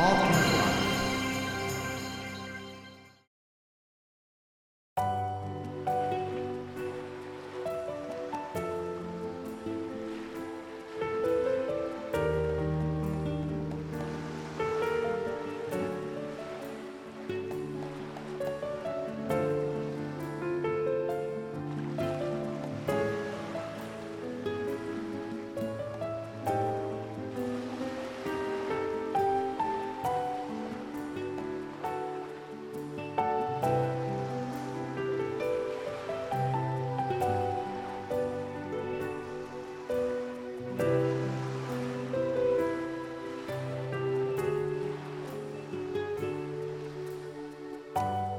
Podcast. Bye.